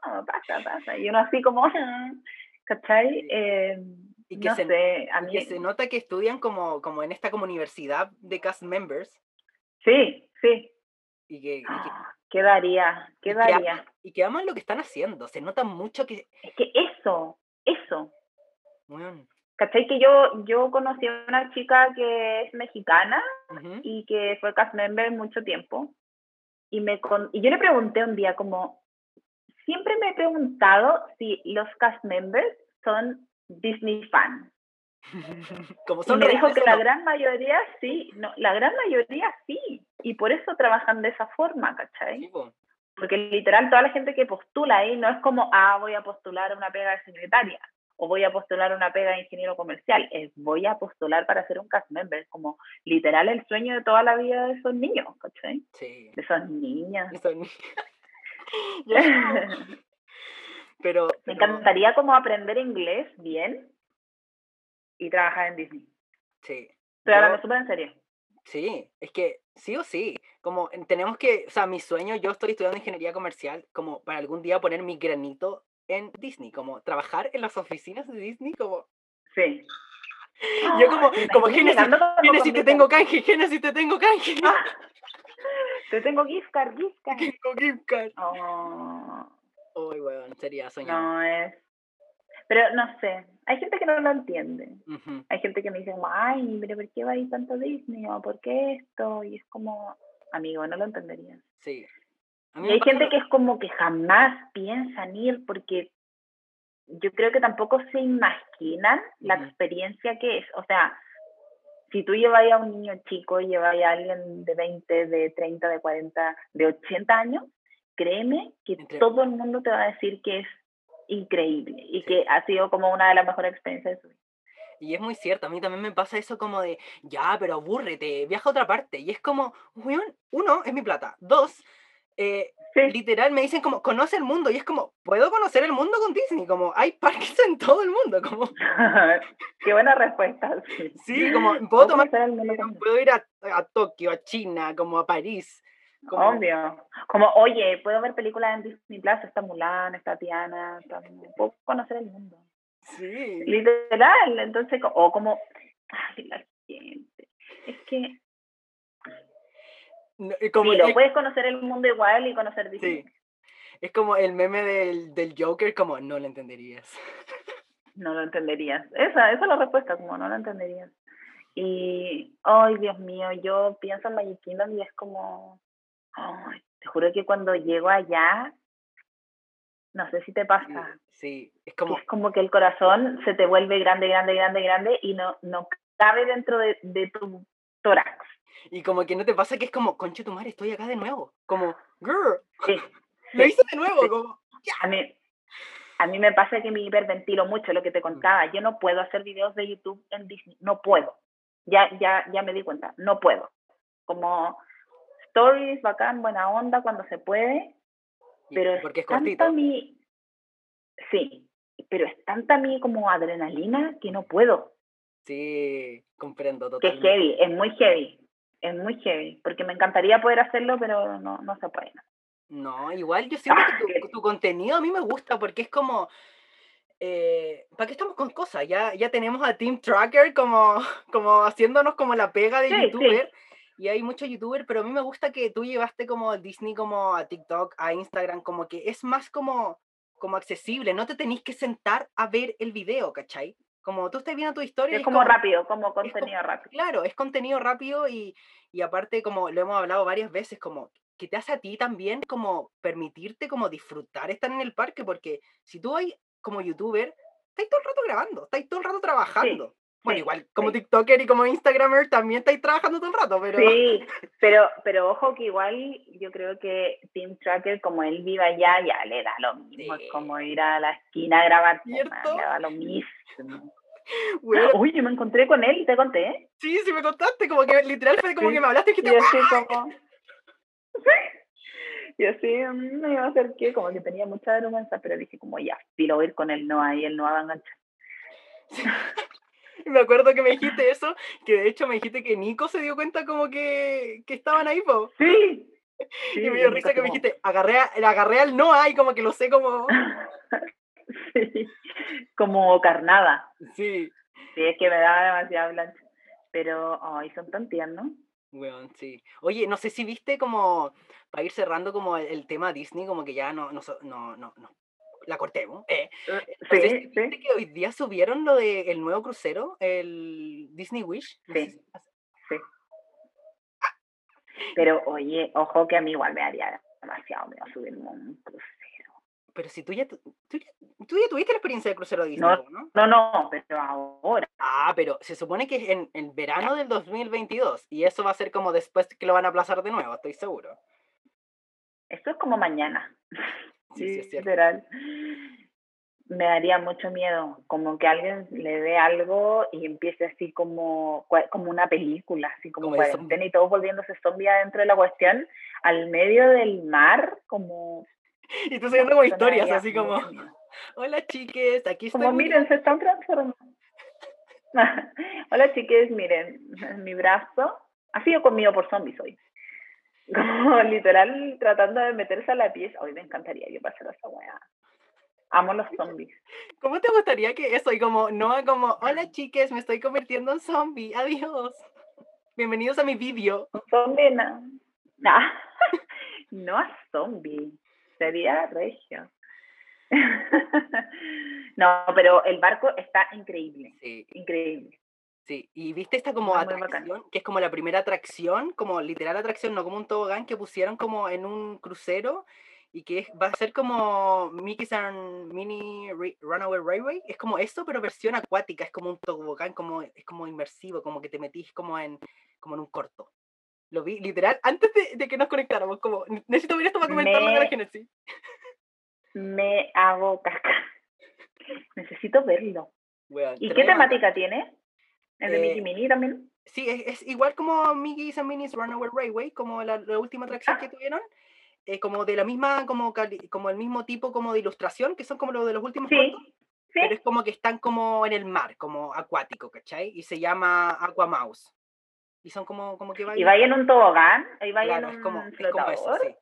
"Ah, pasa, pasa. Y uno así como, ¿cachai? Sí. Eh, Y que no se- sé, a mí, que se nota que estudian como, como en esta como universidad de cast members sí, sí. y que, y que, ¿Qué daría? y ¿Qué que aman, y lo que están haciendo. Se nota mucho que... Es que eso, eso. weón, ¿Cachai? Que yo, yo conocí a una chica que es mexicana ujú, y que fue cast member mucho tiempo. Y, me con- y yo le pregunté un día como, siempre me he preguntado si los cast members son Disney fans. como Y son me dijo que la no. gran mayoría sí, no, la gran mayoría sí. Y por eso trabajan de esa forma, ¿cachai? Sí, po, Porque literal toda la gente que postula ahí no es como, ah, voy a postular una pega de secretaria o voy a postular una pega de ingeniero comercial, es voy a postular para ser un cast member, es como literal el sueño de toda la vida de esos niños, ¿cachai? sí. De esas niñas. Yo no, pero, Me pero- encantaría como aprender inglés bien y trabajar en Disney. sí. Estoy Yo- hablando súper en serio. Sí, es que sí o sí, como en- tenemos que, o sea, mi sueño, yo estoy estudiando ingeniería comercial, como para algún día poner mi granito en Disney, como trabajar en las oficinas de Disney, como Sí. yo como, ¿te como Génesis con te tengo canje, Génesis te tengo canje, Ah, te tengo gift card, gift card. tengo gift card. Oh, Uy, weón, sería soñado. no es. Pero no sé, hay gente que no lo entiende. Hay gente que me dice, ay, pero ¿por qué va a ir tanto Disney? ¿O por qué esto? Y es como, amigo, no lo entenderías. Sí. A mí Y hay gente lo- que es como que jamás piensan ir porque yo creo que tampoco se imaginan la experiencia que es. O sea, si tú llevas a un niño chico, llevas a alguien de 20, de 30, de 40, de 80 años, créeme que Entre- todo el mundo te va a decir que es increíble y que ha sido como una de las mejores experiencias de su vida. Y es muy cierto, a mí también me pasa eso como de, ya, pero abúrrete, viaja a otra parte. Y es como, uno, es mi plata. Dos, eh, Sí. literal me dicen como, conoce el mundo. Y es como, puedo conocer el mundo con Disney. Como, hay parques en todo el mundo. Como, Qué buena respuesta. Sí, sí, como, puedo tomar, puedo ir a, a Tokio, a China, como a París. Como, Obvio. Como, oye, puedo ver películas en Disney Plus, está Mulan, está Tiana, está... puedo conocer el mundo. Sí. Literal, entonces, o como, ay, la gente. Es que, No, y como, sí, lo el- puedes conocer el mundo igual y conocer Disney. sí. Es como el meme del, del Joker, como, no lo entenderías. No lo entenderías. Esa, esa es la respuesta, como no lo entenderías. Y, ay, Dios mío, yo pienso en Magic Kingdom y es como, ay, te juro que cuando llego allá, No sé si te pasa. Sí, es como... Es como que el corazón se te vuelve grande, grande, grande, grande y no, no cabe dentro de, de tu tórax. Y como que no te pasa que es como, conche tu madre, estoy acá de nuevo. Como, girl, Sí, lo sí, hice de nuevo. sí. Como, A mí, a mí me pasa que me hiperventilo mucho, lo que te Mm. contaba. Yo no puedo hacer videos de YouTube en Disney, no puedo. Ya, ya, ya me di cuenta, no puedo. Como stories, bacán, buena onda cuando se puede, pero porque es cortito. mi, sí, pero es tanta mi como adrenalina que no puedo. Sí, comprendo Que es totalmente. heavy, es muy heavy, es muy heavy, porque me encantaría poder hacerlo, pero no, no se puede. No, igual yo siento Ah, que tu, tu contenido a mí me gusta porque es como, eh, ¿para qué estamos con cosas? Ya, ya tenemos a Team Tracker como, como haciéndonos como la pega de Sí, sí. Y hay muchos youtubers, pero a mí me gusta que tú llevaste como Disney como a TikTok, a Instagram, como que es más como, como accesible, no te tenés que sentar a ver el video, ¿cachai? Como tú estás viendo tu historia y Es como rápido, como contenido rápido. Claro, es contenido rápido y, y aparte, como lo hemos hablado varias veces, como que te hace a ti también como permitirte como disfrutar estar en el parque, porque si tú hay como youtuber, estáis todo el rato grabando, estáis todo el rato trabajando. Bueno, sí, igual como sí. TikToker y como Instagramer también estáis trabajando todo el rato, pero... Sí, pero, pero ojo que igual yo creo que Team Tracker, como él vive allá, ya le da lo mismo. Sí. Es como ir a la esquina a grabar, le da lo mismo. Bueno, Uy, yo me encontré con él, te conté. sí, sí me contaste, como que literal fue como Sí. que me hablaste y dijiste, yo así como... Y así mm, me iba a hacer que como que tenía mucha vergüenza, pero dije como ya, a ir con el Noah y el Noah va a enganchar. me acuerdo que me dijiste eso, que de hecho me dijiste que Nico se dio cuenta como que, que estaban ahí, po. Sí. y me dio risa que me dijiste, agarré, a- agarré al Noah y como que lo sé como... como- Sí, como carnada. Sí. Sí, es que me daba demasiada blanca. Pero, ay, son tan tiernos. Weón, sí. Oye, no sé si viste como, para ir cerrando como el, el tema Disney, como que ya no, no, no, no, no, la cortemos. Eh. Si Sí, viste sí, que hoy día subieron lo del nuevo crucero, el Disney Wish. No Sí. si- sí. Pero, oye, ojo que a mí igual me haría demasiado miedo subirme a un crucero. Pero si tú ya, tú ya, tú ya tuviste la experiencia de crucero Disney, ¿no? No, no, pero ahora. Ah, pero se supone que es en el verano del 2022 y eso va a ser como después que lo van a aplazar de nuevo, estoy seguro. Esto es como mañana. Sí, cierto. literal. Me daría mucho miedo, como que alguien le dé algo y empiece así como, como una película, así como, cuarentena y todos volviéndose zombie adentro de la cuestión, al medio del mar, como... Y tú subiendo como historias, así como, hola chiques, aquí estoy. Como muy miren, se están transformando. Hola chiques, miren, mi brazo ha sido comido por zombies hoy. Como literal tratando de meterse a la pieza. Hoy me encantaría que pasara esa weá. Amo los zombies. ¿Cómo te gustaría que eso? Y como, no, como, hola chiques, me estoy convirtiendo en zombie, adiós. Bienvenidos a mi vídeo. Zombie no. No, no a zombie. Sería regio. No, pero el barco está increíble. Sí, Increíble. Sí. Y viste esta como Muy, muy bacán. atracción, que es como la primera atracción, como literal atracción, no como un tobogán que pusieron como en un crucero y que es- va a ser como Mickey's and Mini Runaway Railway. Es como eso, pero versión acuática, es como un tobogán, como, es como inmersivo, como que te metís como en, como en un corto. Lo vi literal antes de, de que nos conectáramos, como, "Ne- necesito ver esto para comentarlo de la Me- Genesis. Me hago caca. Necesito verlo. Weón, ¿Y qué temática tiene? ¿El de Eh, Mickey Minnie también? Sí, es, es igual como Mickey's and Minnie's Runaway Railway, como la, la última atracción que tuvieron. eh, como de la misma, como, como el mismo tipo como de ilustración, que son como los de los últimos Sí, cortos, sí. pero es como que están como en el mar, como acuático, ¿cachai? Y se llama Aquamouse. Y son como, como que va Y va en un tobogán, y va Claro, en es un como, es como flotador. eso, sí.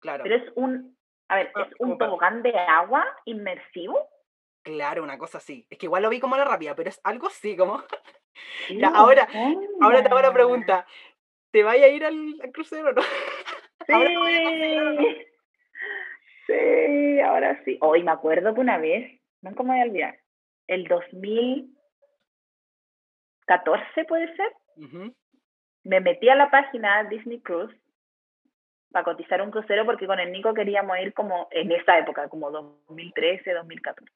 Claro, Pero es un, a ver, Ah, es un para- tobogán de agua inmersivo. claro, una cosa así. Es que igual lo vi como la rápida, pero es algo así, como... ¡Qué Ya, ahora- Ahora te hago la pregunta, ¿te vaya a ir al, al crucero o no? Ahora te voy a considerar, ¿o no? Sí, sí, ahora sí. Hoy me acuerdo que una vez, nunca me voy a olvidar, el 2014 puede ser, me metí a la página Disney Cruise para cotizar un crucero porque con el Nico queríamos ir como en esa época, como 2013, 2014.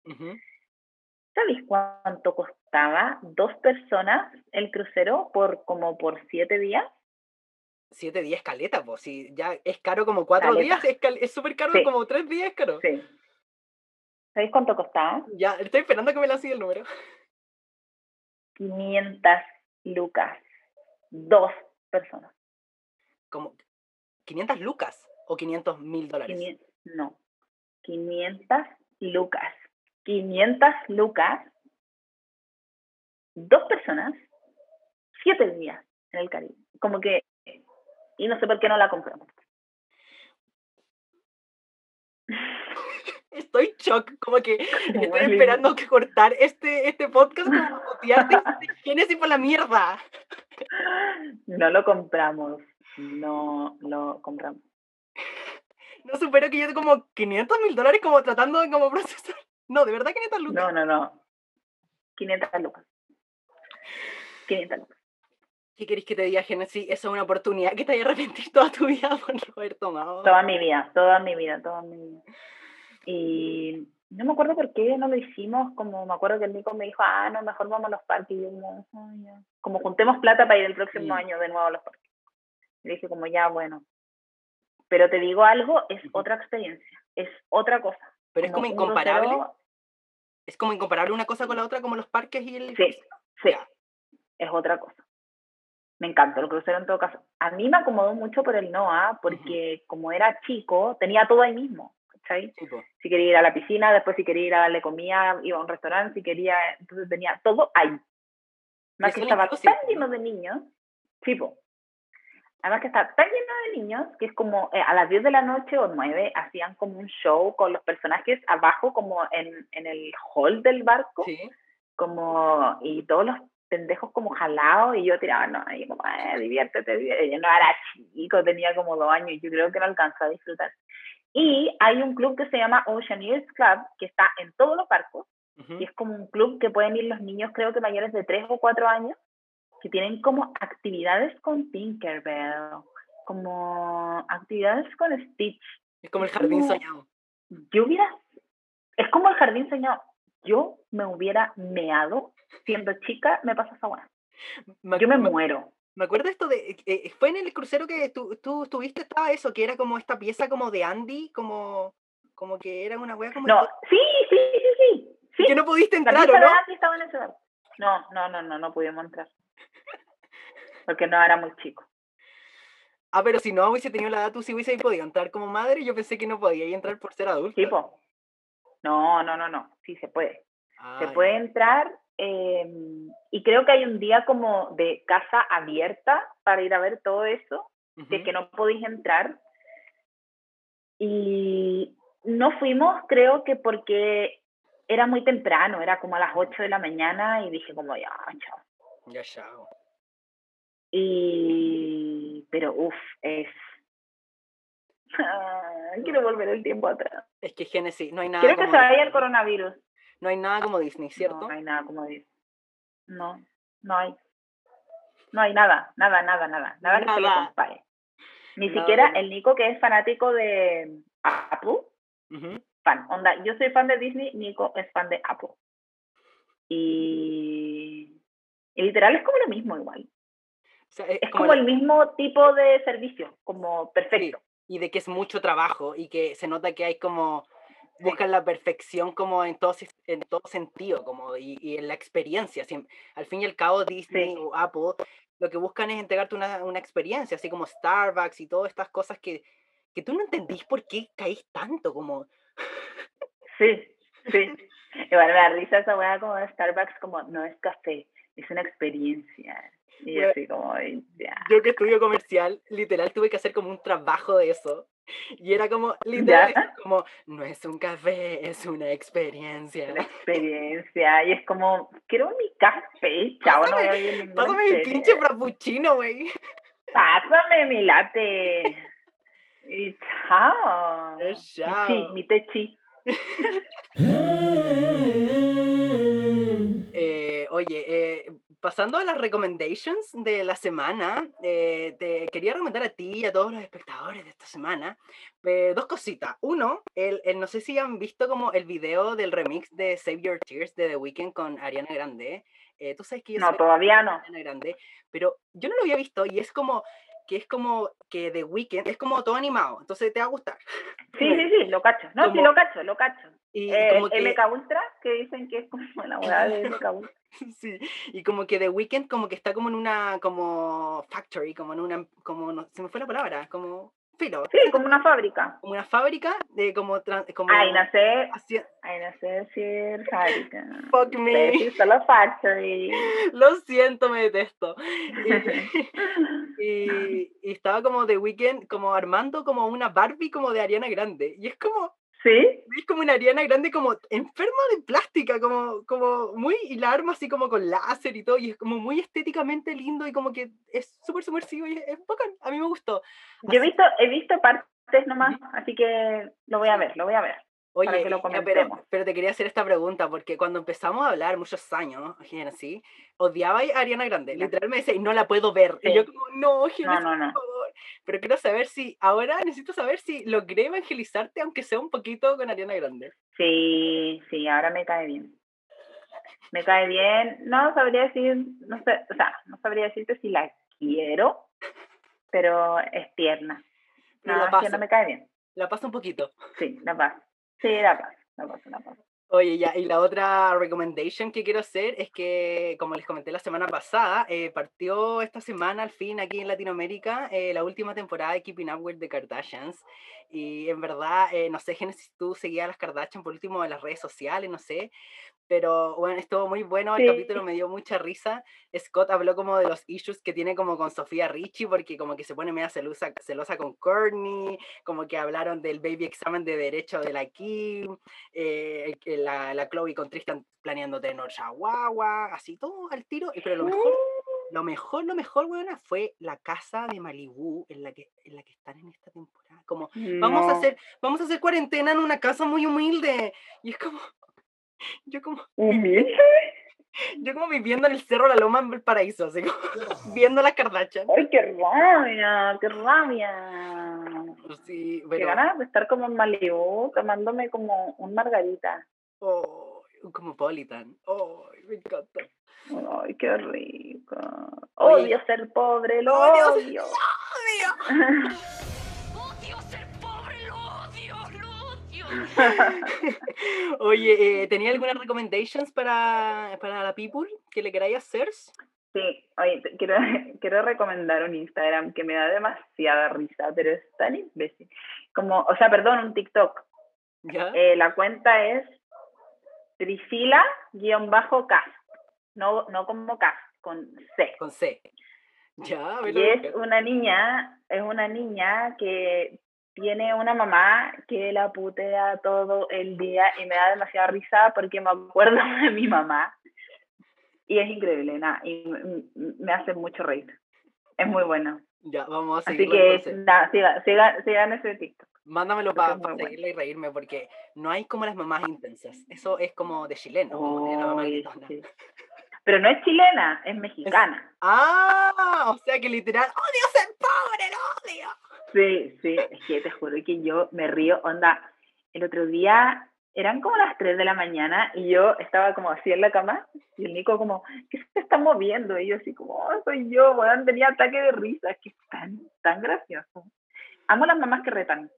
¿Sabéis cuánto costaba dos personas el crucero por como por siete días? Siete días caleta, pues si ya es caro como cuatro días, es súper caro como tres días, caro. Sí. ¿Sabéis cuánto costaba? Ya, estoy esperando que me la siga el número. 500 lucas. Dos personas. ¿Cómo? ¿500 lucas o 500 mil dólares? no, 500 lucas. 500 lucas. Dos personas, siete días en el Caribe. Como que, y no sé por qué no la compramos. Estoy shock, como que estoy esperando que cortar este, este podcast como Génesis por la mierda. No lo compramos, no lo compramos. No supero que yo como 500 mil dólares como tratando de como procesar. No, de verdad 500 lucas. No, no, no. 500 lucas. 500 lucas. ¿Qué querés que te diga, Genesis? Esa es una oportunidad que te haya arrepentido toda tu vida por no haber tomado. Toda mi vida, toda mi vida, toda mi vida. Y no me acuerdo por qué no lo hicimos, como me acuerdo que el Nico me dijo, ah, no, mejor vamos a los parques. Y yo como, como juntemos plata para ir el próximo año de nuevo a los parques. Y dije como, ya, bueno. Pero te digo algo, es otra experiencia, es otra cosa. Pero es como incomparable. Es como incomparable una cosa con la otra, como los parques y el... Sí, sí, es otra cosa. Me encantó el crucero en todo caso. A mí me acomodó mucho por el NOA, porque como era chico, tenía todo ahí mismo. Si quería ir a la piscina, después si quería ir a darle comida, iba a un restaurante, si quería, entonces tenía todo ahí. Más que estaba tan lleno de niños, tipo. Además que estaba tan lleno de niños que es como eh, a las 10 de la noche o 9 hacían como un show con los personajes abajo como en, en el hall del barco. Como, y todos los pendejos como jalados y yo tiraba, no, y como, eh, diviértete, diviértete. Yo no era chico, tenía como dos años y yo creo que no alcanzó a disfrutar. Y hay un club que se llama Oceaneers Club, que está en todos los barcos, y es como un club que pueden ir los niños, creo que mayores de 3 o 4 años, que tienen como actividades con Tinkerbell, como actividades con Stitch. Es como el jardín soñado. Yo hubiera, es como el jardín soñado. Yo me hubiera meado siendo chica, me pasa esa buena. Yo me muero. Me acuerdo esto de. Eh, eh, fue en el crucero que tú, tú estuviste, estaba eso, que era como esta pieza como de Andy, como, como que era una wea como. No, sí, sí, sí, sí. Que no pudiste entrar, ¿o no? estaba en ese No, no, no, no, no pudimos entrar. Porque no era muy chico. Ah, pero si no hubiese tenido la edad, tú sí hubiese podido entrar como madre. Yo pensé que no podía entrar por ser adulto. Tipo. No, no, no, no. Sí se puede. se puede entrar Em, y creo que hay un día como de casa abierta para ir a ver todo eso, de que no podéis entrar. Y no fuimos, creo que porque era muy temprano, era como a las 8 de la mañana y dije como ya, chao. Ya, chao. Y, pero uff, es... quiero volver el tiempo atrás. Es que Genesis, no hay nada. Quiero que se vaya el coronavirus. No hay nada como Disney, ¿cierto? No, hay nada como Disney. No, no hay. No hay nada, nada, nada, nada. Nada, que se le compare. Ni siquiera el Nico, que es fanático de Apple, fan. Onda, yo soy fan de Disney, Nico es fan de Apple. Y, literal es como lo mismo igual. Es, como, el... mismo tipo de servicio, como perfecto. Y de que es mucho trabajo y que se nota que hay como buscan la perfección como en todo, en todo sentido, como y, en la experiencia. al fin y al cabo, Disney o Apple lo que buscan es entregarte una, una, experiencia, así como Starbucks y todas estas cosas que, que tú no entendís por qué caís tanto, como... Sí, sí. Igual me da risa esa weá como de Starbucks, como no es café, es una experiencia. Y así como, ya. Yo que estudio comercial, literal tuve que hacer como un trabajo de eso y era como, literal, como, no es un café, es una experiencia. Una experiencia. Y es como, quiero mi café, chavo, no voy a Pásame mi pinche frappuccino, güey. Pásame mi latte. Y chao. Chao. Sí, mi techi. eh, oye, eh, pasando a las recommendations de la semana, eh, te quería recomendar a ti y a todos los espectadores de esta semana eh, dos cositas. Uno, el, el- no sé si han visto como el video del remix de Save Your Tears de The Weeknd con Ariana Grande. Eh, Tú sabes que yo No, todavía no. Ariana Grande, pero yo no lo había visto y es como que es como que The Weeknd es como todo animado, entonces te va a gustar. Sí, sí, sí, lo cacho. No, sí, lo cacho, lo cacho. Y Eh, como que, MK Ultra, que dicen que es como la hueá de MK Ultra. sí, y como que The Weeknd como que está como en una como factory, como en una como no, se me fue la palabra, como filo, Sí, como una fábrica. como una fábrica de como como Ay, no sé, ay, no sé decir fábrica. Fuck me. decir solo factory. Lo siento, me detesto. Y, y- y estaba como The Weeknd como armando como una Barbie como de Ariana Grande. Y es como, ¿Sí? es como una Ariana Grande como enferma de plástica, como, como muy, y la arma así como con láser y todo, y es como muy estéticamente lindo y como que es súper sumersivo y es, es bacán. A mí me gustó. Yo he visto, he visto partes nomás, así que lo voy a ver, lo voy a ver. Oye, para que lo pero, pero te quería hacer esta pregunta, porque cuando empezamos a hablar muchos años, Genesis, odiaba a Ariana Grande. Ya. Literal me "Y no la puedo ver. Y Sí. yo como, no, Genesis, no, no. por favor. Pero quiero saber si, ahora necesito saber si logré evangelizarte, aunque sea un poquito, con Ariana Grande. Sí, sí, ahora me cae bien. Me cae bien. No sabría decir, no sé, o sea, no sabría decirte si la quiero, pero es tierna. No, la es que paso, no me cae bien. la paso un poquito. Sí, la paz. Sí, la paz, la paz, la paz. Oye, ya, y la otra recommendation que quiero hacer es que, como les comenté la semana pasada, eh, partió esta semana al fin aquí en Latinoamérica eh, la última temporada de Keeping Up with the Kardashians. Y en verdad, eh, no sé, Genesis, tú seguías a las Kardashian por último en las redes sociales, no sé. Pero bueno, estuvo muy bueno, el Sí. capítulo me dio mucha risa. Scott habló como de los issues que tiene como con Sofía Richie, porque como que se pone media celosa, celosa con Courtney, como que hablaron del baby examen de derecho de la Kim, eh, la, la Chloe con Tristan planeando tener Chihuahua, así todo al tiro. Pero lo mejor, lo mejor, lo mejor, weona, fue la casa de Malibu en la que, en la que están en esta temporada. Como, vamos a hacer, vamos a hacer cuarentena en una casa muy humilde. Y es como, yo como, Humilde. yo como viviendo en el cerro La Loma en Valparaíso, así como, viendo las Kardashian. ¡Ay, qué rabia! ¡Qué rabia! Sí, Qué pero, ganas de estar como en Malibu tomándome como un margarita. oh, un cosmopolitan. Oh, me encanta. ¡Ay, qué rico! Oye, Odio ser pobre, lo odio odio. Odio ser pobre, lo odio, lo odio. Oye, eh, ¿tenía algunas recommendations para, para la people que le queráis hacer? Sí, oye, quiero, quiero recomendar un Instagram que me da demasiada risa, pero es tan imbécil. Como, o sea, perdón, un TikTok. ¿Ya? Eh, la cuenta es Priscila-cast. No, no como cast, con C. Con C. Ya, Y es una niña, es una niña que tiene una mamá que la putea todo el día y me da demasiada risa porque me acuerdo de mi mamá. Y es increíble, nada, y me hace mucho reír. Es muy bueno. Ya, vamos a Así que, nada, sigan, sigan, sigan ese TikTok. Mándamelo para bueno. seguirlo y reírme, porque no hay como las mamás intensas. Eso es como de chileno, como de la mamá sí. Pero no es chilena, es mexicana. Ah, o sea que literal, odio ser pobre, lo odio. Sí, sí, es que te juro que yo me río, onda, el otro día eran como las 3 de la mañana y yo estaba como así en la cama y el Nico como, ¿qué se está moviendo? Y yo así como, "Oh, soy yo, weón, tenía ataque de risa, es que es tan, tan gracioso. Amo las mamás que retan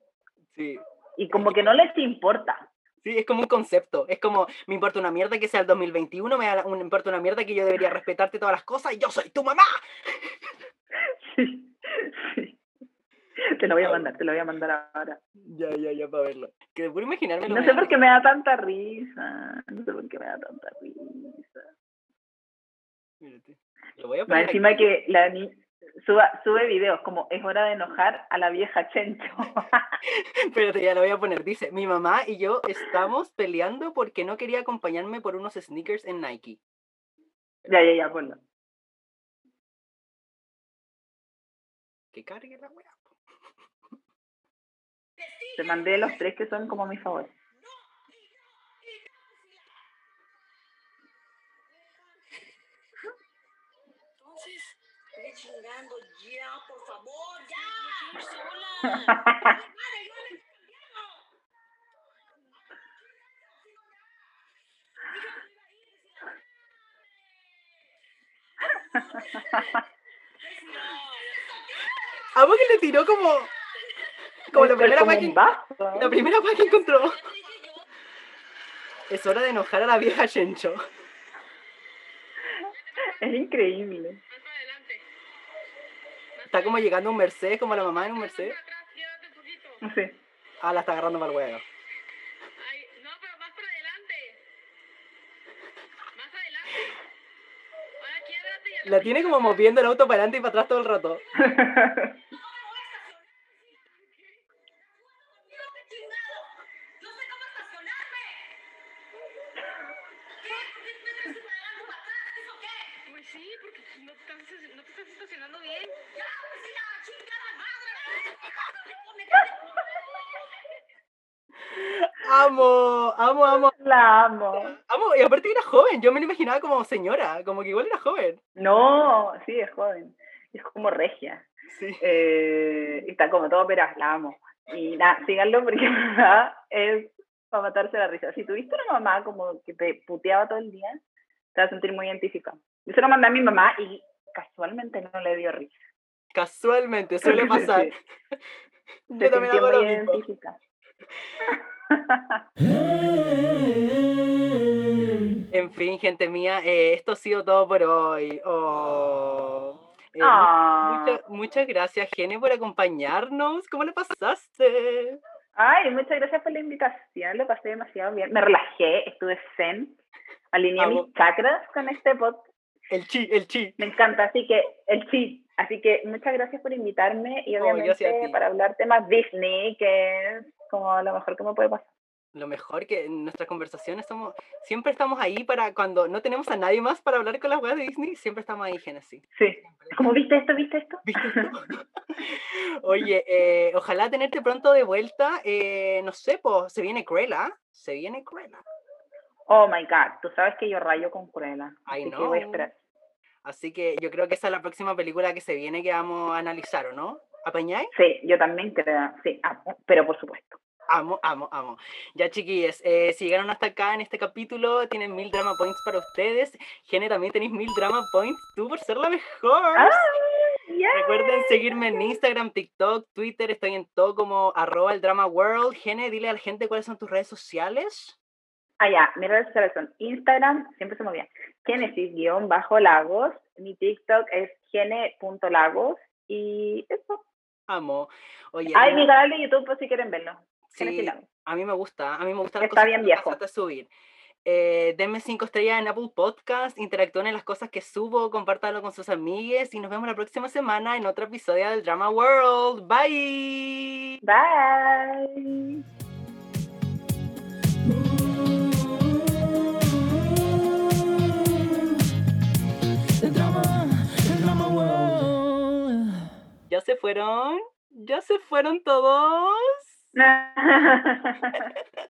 Sí. y como que no les importa. Sí, es como un concepto. Es como, me importa una mierda que sea el 2021, me, da- me importa una mierda que yo debería respetarte todas las cosas y yo soy tu mamá. Sí, sí. Te lo voy a mandar, te lo voy a mandar ahora. Ya, ya, ya, para verlo. Que por imaginarme No sé por qué me da tanta risa, no sé por qué me da tanta risa. Lo voy a Más poner encima aquí. que la ni suba, sube videos como es hora de enojar a la vieja Chencho. Espérate, ya lo voy a poner. Dice, mi mamá y yo estamos peleando porque no quería acompañarme por unos sneakers en Nike. ya, ya, ya, ponlo. Que cargue la wea. Te mandé los tres que son como mis favoritos. Chingando ya, por favor, ya. Sola. Madre, yo. Amo que le tiró como. Como la primera como que, la primera que encontró. Es hora de enojar a la vieja Chencho. Es increíble. Está como llegando un Mercedes, como la mamá en un Mercedes. Sí. Ah, la está agarrando el huevo. Ay, no, pero más para adelante. Más adelante. Ahora y La tiene como moviendo el auto para adelante y para atrás todo el rato. No sé cómo estacionarme. ¿Qué? ¿Por qué me traes para adelante para atrás? ¿Eso qué? Pues sí, porque no te estás, no te estás estacionando bien. ¡Ya, pues sí, la chingada madre! Me cae- Amo, amo, amo, La amo. amo. Y aparte que era joven, yo me lo imaginaba como señora, como que igual era joven. No, sí, es joven. Es como regia. Sí. Eh, y está como todo operada, la amo. Y nada, síganlo porque verdad es para matarse la risa. Si tuviste una mamá como que te puteaba todo el día, te vas a sentir muy identificado. Yo se lo mandé a mi mamá y casualmente no le dio risa. Casualmente, suele pasar. Sí, Yo también hago lo muy mismo. En fin, gente mía, eh, esto ha sido todo por hoy. Oh. Eh, Ah. mucha- muchas gracias, Gene, por acompañarnos. ¿Cómo le pasaste? Ay, muchas gracias por la invitación, lo pasé demasiado bien. Me relajé, estuve zen, alineé mis chakras con este podcast. El chi, el chi. Me encanta, así que el sí. Así que muchas gracias por invitarme y obviamente para hablar temas Disney, que es como lo mejor que me puede pasar. Lo mejor que en nuestras conversaciones somos, siempre estamos ahí para cuando no tenemos a nadie más para hablar con las weas de Disney, siempre estamos ahí, Genesis. Sí. Es como, ¿viste esto? ¿Viste esto? ¿Viste esto? Oye, eh, ojalá tenerte pronto de vuelta. eh, no sé, pues se viene Cruella. Se viene Cruella. Oh my god, tú sabes que yo rayo con Cruella. I Así que voy a know. esperar. Así que yo creo que esa es la próxima película que se viene que vamos a analizar, ¿o no? ¿Apañáis? Sí, yo también creo. Sí, ah, pero por supuesto. Amo, amo, amo. Ya, chiquillos, eh, si llegaron hasta acá en este capítulo, tienen mil drama points para ustedes. Gene, también tenéis mil drama points tú por ser la mejor. ¡Ah! yeah. Recuerden seguirme en Instagram, TikTok, Twitter, estoy en todo como arroba el drama world. Gene, dile a la gente cuáles son tus redes sociales. Ah, ya, mis redes sociales son Instagram, siempre se me olvida, Genesis-Lagos, mi TikTok es gene.lagos y eso. Amo. Oye, Ay, mi canal de YouTube, pues si quieren verlo. Sí, a mí me gusta, a mí me gusta las Está bien que viejo. subir. Eh, denme cinco estrellas en Apple Podcast, interactúen en las cosas que subo, compártanlo con sus amigues y nos vemos la próxima semana en otro episodio del Drama World. Bye. Bye. The drama, the drama world. ¿Ya se fueron? ¿Ya se fueron todos? 那哈哈哈哈哈哈